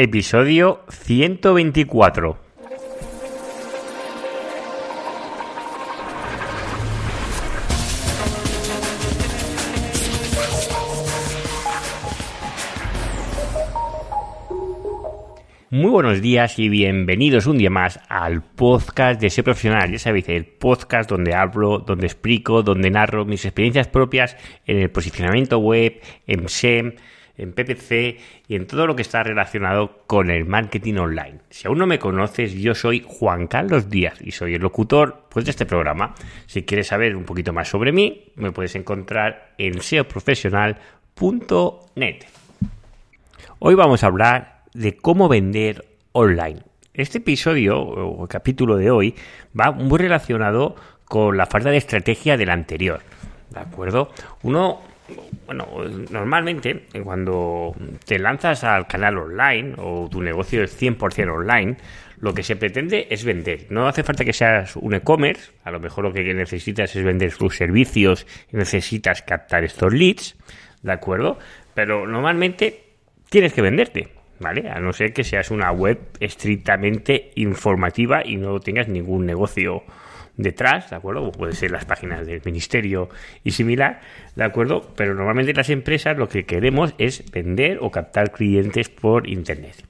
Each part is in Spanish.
Episodio 124. Muy buenos días y bienvenidos un día más al podcast de Ser Profesional. Ya sabéis, el podcast donde hablo, donde explico, donde narro mis experiencias propias en el posicionamiento web, en SEM, en PPC y en todo lo que está relacionado con el marketing online. Si aún no me conoces, yo soy Juan Carlos Díaz y soy el locutor pues, de este programa. Si quieres saber un poquito más sobre mí, me puedes encontrar en seoprofesional.net. Hoy vamos a hablar de cómo vender online. Este episodio o capítulo de hoy va muy relacionado con la falta de estrategia del anterior. ¿De acuerdo? Uno, bueno, normalmente cuando te lanzas al canal online o tu negocio es 100% online, lo que se pretende es vender. No hace falta que seas un e-commerce, a lo mejor lo que necesitas es vender tus servicios necesitas captar estos leads, ¿de acuerdo? Pero normalmente tienes que venderte. ¿vale? A no ser que seas una web estrictamente informativa y no tengas ningún negocio detrás, ¿de acuerdo? puede ser las páginas del ministerio y similar, ¿de acuerdo? Pero normalmente las empresas lo que queremos es vender o captar clientes por Internet.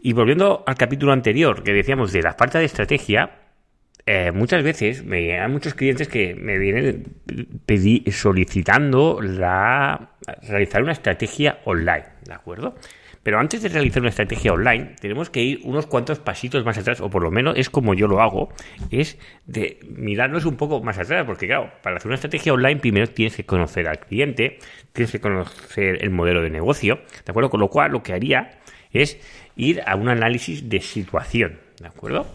Y volviendo al capítulo anterior que decíamos de la falta de estrategia, eh, muchas veces me llegan muchos clientes que me vienen solicitando la, realizar una estrategia online, ¿de acuerdo? Pero antes de realizar una estrategia online, tenemos que ir unos cuantos pasitos más atrás, o por lo menos es como yo lo hago, es de mirarnos un poco más atrás, porque claro, para hacer una estrategia online primero tienes que conocer al cliente, tienes que conocer el modelo de negocio, ¿de acuerdo? Con lo cual lo que haría es ir a un análisis de situación, ¿de acuerdo?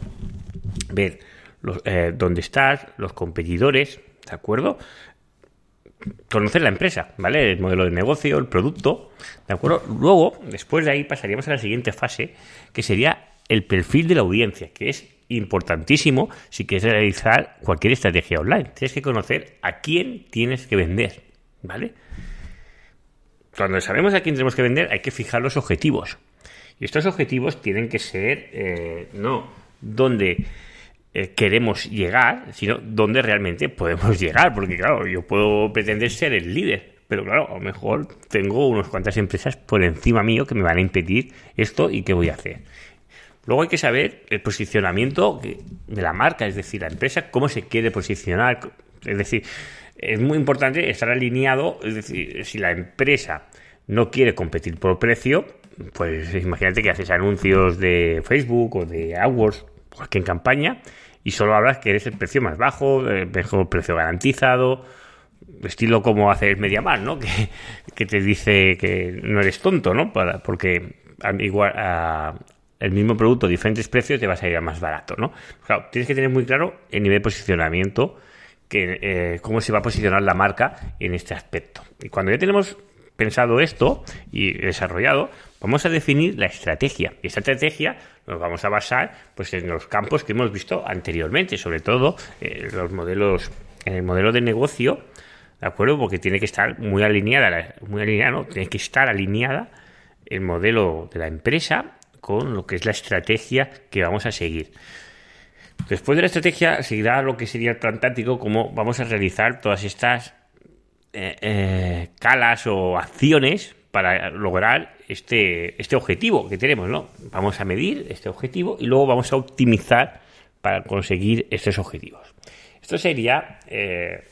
Ver eh, dónde estás, los competidores, ¿de acuerdo? Conocer la empresa, ¿vale? El modelo de negocio, el producto, ¿de acuerdo? Luego, después de ahí pasaríamos a la siguiente fase, que sería el perfil de la audiencia, que es importantísimo si quieres realizar cualquier estrategia online. Tienes que conocer a quién tienes que vender, ¿vale? Cuando sabemos a quién tenemos que vender, hay que fijar los objetivos. Y estos objetivos tienen que ser, eh, no, donde eh, queremos llegar, sino dónde realmente podemos llegar. Porque, claro, yo puedo pretender ser el líder, pero claro, a lo mejor tengo unas cuantas empresas por encima mío que me van a impedir esto y qué voy a hacer. Luego hay que saber el posicionamiento de la marca, es decir, la empresa, cómo se quiere posicionar. Es decir, es muy importante estar alineado, es decir, si la empresa no quiere competir por precio, pues imagínate que haces anuncios de Facebook o de AdWords, cualquier campaña, y solo hablas que eres el precio más bajo, el mejor precio garantizado, estilo como hace MediaMar, ¿no? Que, te dice que no eres tonto, ¿no? Para, porque igual a, el mismo producto, diferentes precios, te vas a ir a más barato, ¿no? Claro, tienes que tener muy claro el nivel de posicionamiento, que, eh, cómo se va a posicionar la marca en este aspecto. Y cuando ya tenemos pensado esto y desarrollado, vamos a definir la estrategia. Y esta estrategia nos vamos a basar pues, en los campos que hemos visto anteriormente, sobre todo eh, los modelos, en el modelo de negocio, ¿de acuerdo? Porque tiene que estar muy alineada, muy alineada. Tiene que estar alineada el modelo de la empresa con lo que es la estrategia que vamos a seguir. Después de la estrategia seguirá lo que sería el plan táctico, cómo vamos a realizar todas estas eh, eh, calas o acciones para lograr este, este objetivo que tenemos, ¿no? Vamos a medir este objetivo y luego vamos a optimizar para conseguir estos objetivos. Esto sería eh,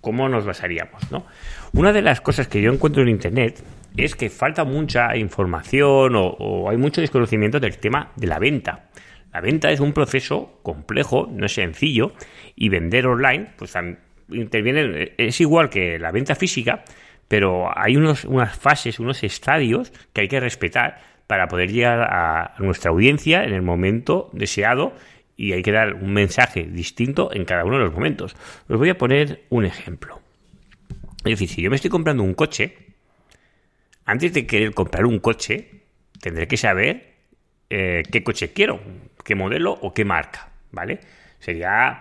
cómo nos basaríamos, ¿no? Una de las cosas que yo encuentro en Internet es que falta mucha información o, o hay mucho desconocimiento del tema de la venta. La venta es un proceso complejo, no es sencillo, y vender online, pues interviene, es igual que la venta física, pero hay unos, unas fases, unos estadios que hay que respetar para poder llegar a nuestra audiencia en el momento deseado y hay que dar un mensaje distinto en cada uno de los momentos. Os voy a poner un ejemplo. Es decir, si yo me estoy comprando un coche, antes de querer comprar un coche, tendré que saber eh, qué coche quiero, qué modelo o qué marca, ¿vale? Sería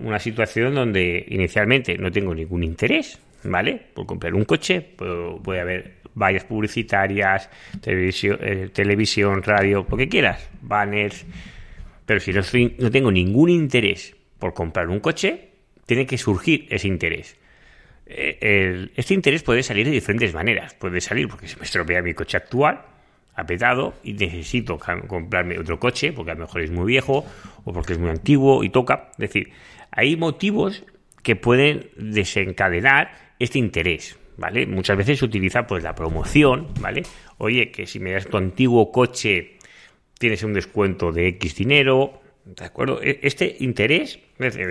una situación donde inicialmente no tengo ningún interés, ¿vale? Por comprar un coche, voy a ver vallas publicitarias, televisión, eh, televisión, radio, lo que quieras, banners. Pero si no, no tengo ningún interés por comprar un coche, tiene que surgir ese interés. Eh, este interés puede salir de diferentes maneras. Puede salir porque se me estropea mi coche actual, apetado, y necesito comprarme otro coche porque a lo mejor es muy viejo o porque es muy antiguo y toca. Es decir, hay motivos que pueden desencadenar este interés. ¿Vale? Muchas veces se utiliza pues la promoción, ¿vale? Oye, que si me das tu antiguo coche tienes un descuento de X dinero, ¿De acuerdo? E, este interés,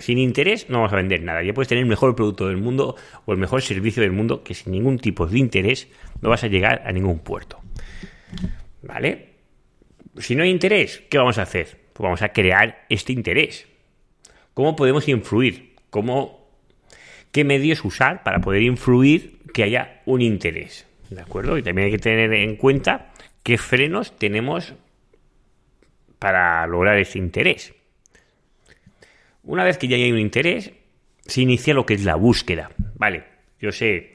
sin interés no vamos a vender nada. Ya puedes tener el mejor producto del mundo o el mejor servicio del mundo que sin ningún tipo de interés no vas a llegar a ningún puerto. ¿Vale? Si no hay interés, ¿qué vamos a hacer? Pues vamos a crear este interés. ¿Cómo podemos influir? ¿Cómo, ¿Qué medios usar para poder influir que haya un interés? ¿De acuerdo? Y también hay que tener en cuenta qué frenos tenemos para lograr ese interés. Una vez que ya hay un interés, se inicia lo que es la búsqueda. Vale, yo sé,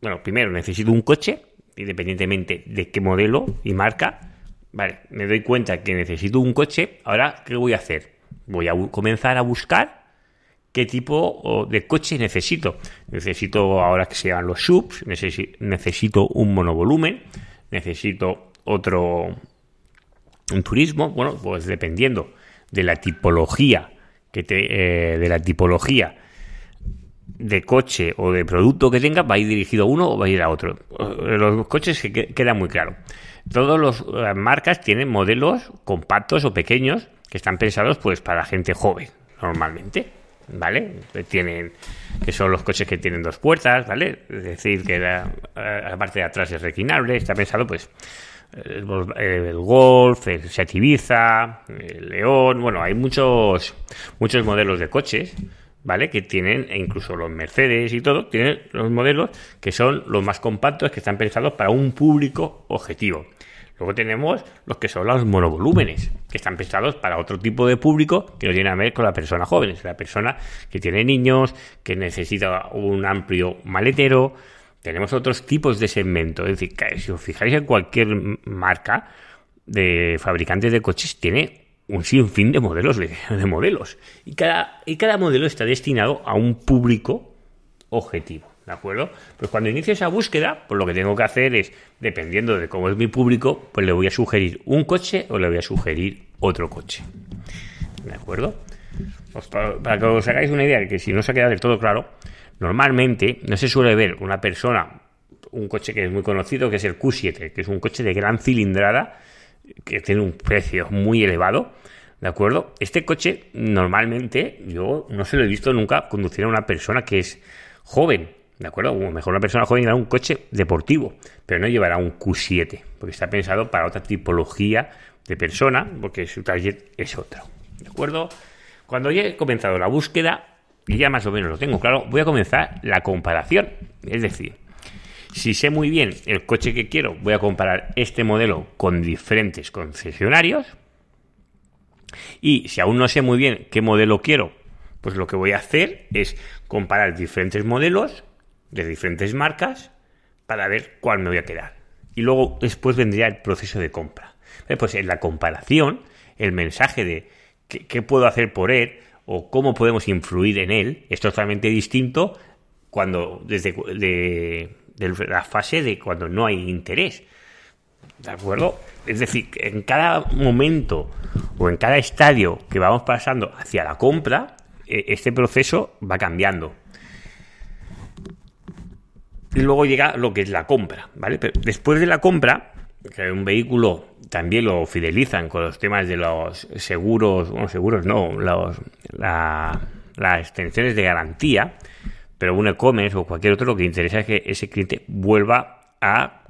bueno, primero necesito un coche, independientemente de qué modelo y marca. Vale, me doy cuenta que necesito un coche. Ahora, ¿qué voy a hacer? Voy a comenzar a buscar qué tipo de coche necesito. Necesito ahora que sean los subs, necesito un monovolumen, necesito otro un turismo, bueno, pues dependiendo de la tipología que te, eh, de la tipología de coche o de producto que tenga, va a ir dirigido a uno o va a ir a otro. Eh, los coches que queda muy claro. Todas las eh, marcas tienen modelos compactos o pequeños que están pensados pues para gente joven, normalmente. ¿Vale? Tienen, que son los coches que tienen dos puertas, ¿vale? Es decir, que la, parte de atrás es reclinable, está pensado pues el, Golf, el Seat Ibiza, el León, bueno, hay muchos, muchos modelos de coches, ¿vale? Que tienen, e incluso los Mercedes y todo, tienen los modelos que son los más compactos, que están pensados para un público objetivo. Luego tenemos los que son los monovolúmenes, que están pensados para otro tipo de público que no tiene a ver con la persona joven, es la persona que tiene niños, que necesita un amplio maletero, tenemos otros tipos de segmento. Es decir, si os fijáis en cualquier marca de fabricantes de coches, tiene un sinfín de modelos de, modelos. Y cada, y cada modelo está destinado a un público objetivo. ¿De acuerdo? Pues cuando inicio esa búsqueda, pues lo que tengo que hacer es, dependiendo de cómo es mi público, pues le voy a sugerir un coche o le voy a sugerir otro coche. ¿De acuerdo? Pues para, para, que os hagáis una idea de que si no se ha quedado del todo claro, Normalmente no se suele ver una persona, un coche que es muy conocido, que es el Q7, que es un coche de gran cilindrada, que tiene un precio muy elevado. ¿De acuerdo? Este coche normalmente yo no se lo he visto nunca conducir a una persona que es joven. ¿De acuerdo? Mejor una persona joven llevará un coche deportivo, pero no llevará un Q7, porque está pensado para otra tipología de persona, porque su target es otro. ¿De acuerdo? Cuando ya he comenzado la búsqueda, y ya más o menos lo tengo claro, voy a comenzar la comparación. Es decir, si sé muy bien el coche que quiero, voy a comparar este modelo con diferentes concesionarios. Y si aún no sé muy bien qué modelo quiero, pues lo que voy a hacer es comparar diferentes modelos de diferentes marcas para ver cuál me voy a quedar. Y luego después vendría el proceso de compra. Pues en la comparación, el mensaje de qué, puedo hacer por él o cómo podemos influir en él es totalmente distinto cuando desde de, la fase de cuando no hay interés. ¿De acuerdo? Es decir, en cada momento o en cada estadio que vamos pasando hacia la compra, e, este proceso va cambiando. Luego llega lo que es la compra, ¿vale? Pero después de la compra, que un vehículo también lo fidelizan con los temas de los seguros, bueno, seguros no, los, las extensiones de garantía, pero un e-commerce o cualquier otro lo que interesa es que ese cliente vuelva a,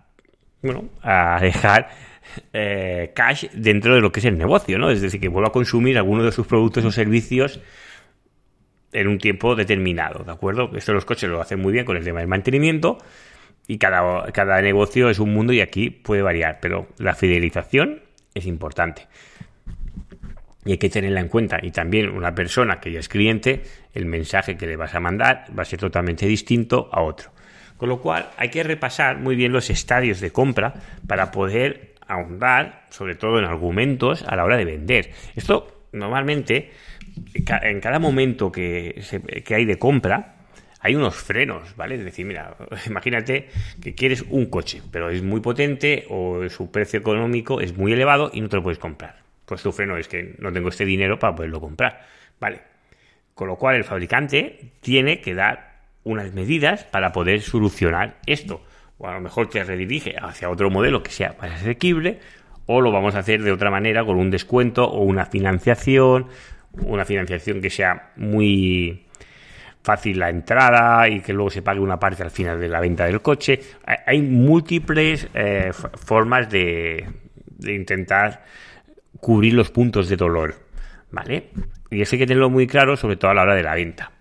bueno, a dejar eh, cash dentro de lo que es el negocio, ¿no? Es decir, que vuelva a consumir alguno de sus productos o servicios en un tiempo determinado, ¿de acuerdo? Esto los coches lo hacen muy bien con el tema del mantenimiento, y cada, cada negocio es un mundo y aquí puede variar, pero la fidelización es importante. Y hay que tenerla en cuenta. Y también una persona que ya es cliente, el mensaje que le vas a mandar va a ser totalmente distinto a otro. Con lo cual hay que repasar muy bien los estadios de compra para poder ahondar, sobre todo en argumentos, a la hora de vender. Esto normalmente, en cada momento que, que hay de compra, hay unos frenos, ¿vale? Es decir, mira, imagínate que quieres un coche, pero es muy potente o su precio económico es muy elevado y no te lo puedes comprar. Pues tu freno es que no tengo este dinero para poderlo comprar, ¿vale? Con lo cual el fabricante tiene que dar unas medidas para poder solucionar esto. O a lo mejor te redirige hacia otro modelo que sea más asequible, o lo vamos a hacer de otra manera con un descuento o una financiación, una financiación que sea muy fácil la entrada y que luego se pague una parte al final de la venta del coche. Hay múltiples eh, formas de, de, intentar cubrir los puntos de dolor, ¿vale? Y eso hay que tenerlo muy claro, sobre todo a la hora de la venta.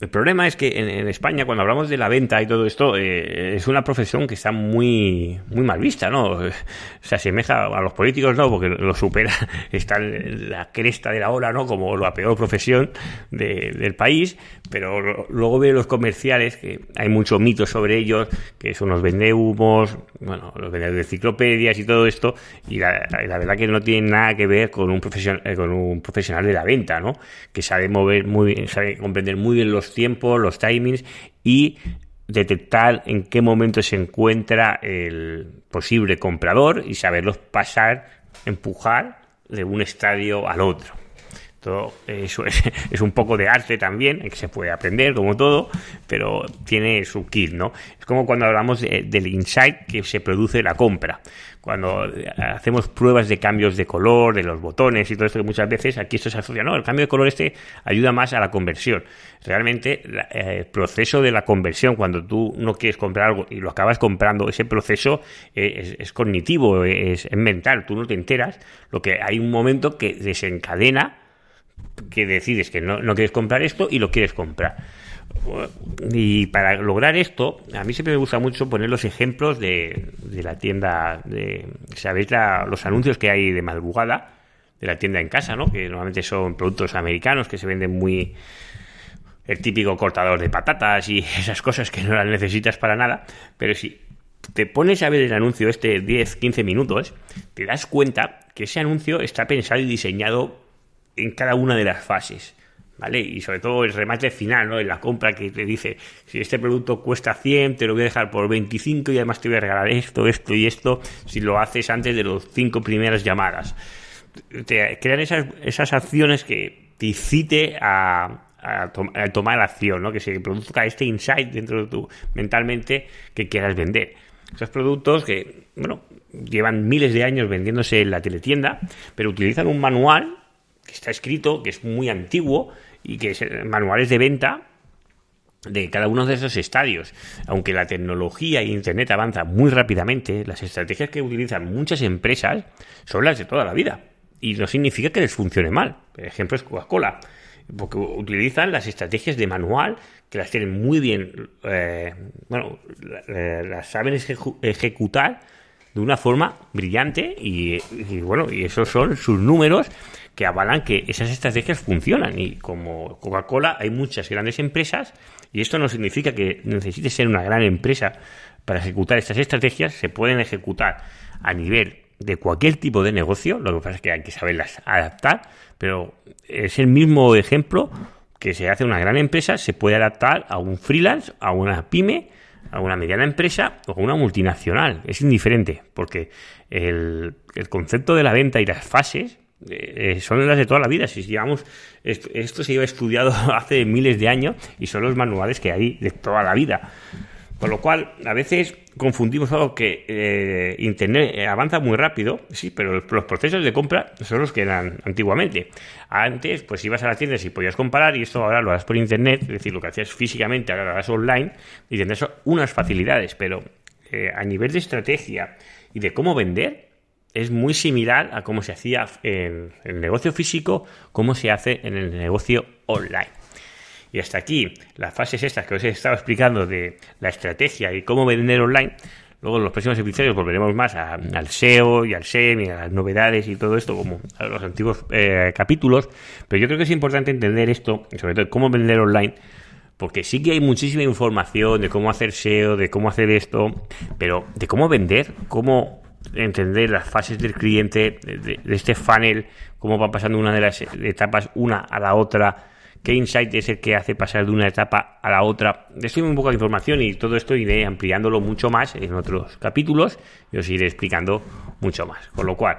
El problema es que en, España, cuando hablamos de la venta y todo esto, eh, es una profesión que está muy, muy mal vista, ¿no? Se asemeja a los políticos, ¿no? Porque lo supera, está en la cresta de la ola, ¿no? Como la peor profesión del país, pero luego veo los comerciales, que hay mucho mito sobre ellos, que son los vendehumos, bueno, los vendedores de enciclopedias y todo esto, y la, verdad que no tiene nada que ver con un, profesional, eh, con un profesional de la venta, ¿no? Que sabe mover muy, sabe comprender muy bien los tiempos, los timings y detectar en qué momento se encuentra el posible comprador y saberlos pasar, empujar de un estadio al otro. Eso es, un poco de arte también, que se puede aprender como todo, pero tiene su kit, ¿no? Es como cuando hablamos del insight que se produce la compra cuando hacemos pruebas de cambios de color, de los botones y todo esto que muchas veces aquí esto se asocia, no, el cambio de color este ayuda más a la conversión. Realmente eh, el proceso de la conversión, cuando tú no quieres comprar algo y lo acabas comprando, ese proceso eh, es, cognitivo, es mental, tú no te enteras, lo que hay un momento que desencadena que decides que no, no quieres comprar esto y lo quieres comprar. Y para lograr esto, a mí siempre me gusta mucho poner los ejemplos de, la tienda, de, ¿sabéis los anuncios que hay de madrugada? De la tienda en casa, ¿no? Que normalmente son productos americanos que se venden muy... El típico cortador de patatas y esas cosas que no las necesitas para nada. Pero si te pones a ver el anuncio este 10-15 minutos, te das cuenta que ese anuncio está pensado y diseñado en cada una de las fases. ¿vale? Y sobre todo el remate final, ¿no? En la compra que te dice, si este producto cuesta 100, te lo voy a dejar por 25 y además te voy a regalar esto, esto y esto, si lo haces antes de los cinco primeras llamadas. Te crean esas, esas acciones que te incite a, a, tomar acción, ¿no? Que se produzca este insight dentro de tu mentalmente que quieras vender. Esos productos que, bueno, llevan miles de años vendiéndose en la teletienda, pero utilizan un manual que está escrito, que es muy antiguo, y que es manuales de venta de cada uno de esos estadios. Aunque la tecnología e Internet avanza muy rápidamente, las estrategias que utilizan muchas empresas son las de toda la vida. Y no significa que les funcione mal. Por ejemplo, es Coca-Cola. Porque utilizan las estrategias de manual que las tienen muy bien, eh, bueno, las saben ejecutar de una forma brillante y, bueno, y esos son sus números que avalan que esas estrategias funcionan. Y como Coca-Cola hay muchas grandes empresas y esto no significa que necesite ser una gran empresa para ejecutar estas estrategias. Se pueden ejecutar a nivel de cualquier tipo de negocio, lo que pasa es que hay que saberlas adaptar, pero es el mismo ejemplo que se hace una gran empresa, se puede adaptar a un freelance, a una pyme, a una mediana empresa o a una multinacional. Es indiferente, porque el, el concepto de la venta y las fases eh, son las de toda la vida. Si digamos, esto, se lleva estudiado hace miles de años y son los manuales que hay de toda la vida. Con lo cual, a veces confundimos algo que eh, Internet avanza muy rápido, sí, pero los procesos de compra son los que eran antiguamente. Antes, pues ibas a la tienda y podías comparar y esto ahora lo harás por Internet, es decir, lo que hacías físicamente ahora lo harás online y tendrás unas facilidades, pero eh, a nivel de estrategia y de cómo vender, es muy similar a cómo se hacía en el negocio físico, como se hace en el negocio online. Y hasta aquí las fases estas que os he estado explicando de la estrategia y cómo vender online. Luego en los próximos episodios volveremos más al SEO y al SEM y a las novedades y todo esto, como a los antiguos eh, capítulos. Pero yo creo que es importante entender esto, sobre todo cómo vender online, porque sí que hay muchísima información de cómo hacer SEO, de cómo hacer esto, pero de cómo vender, cómo entender las fases del cliente, de, este funnel, cómo va pasando una de las etapas una a la otra, qué insight es el que hace pasar de una etapa a la otra. Estoy poco de información y todo esto iré ampliándolo mucho más en otros capítulos y os iré explicando mucho más. Con lo cual,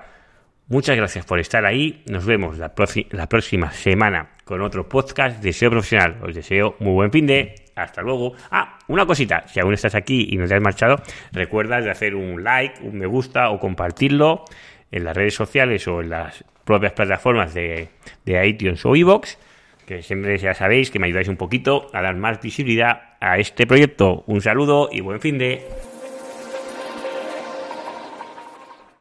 muchas gracias por estar ahí. Nos vemos la, la próxima semana con otro podcast de SEO profesional. Os deseo muy buen fin de hasta luego. Ah, una cosita, si aún estás aquí y no te has marchado, recuerda de hacer un like, un me gusta o compartirlo en las redes sociales o en las propias plataformas de, de iTunes o iVoox, que siempre ya sabéis que me ayudáis un poquito a dar más visibilidad a este proyecto. Un saludo y buen fin de...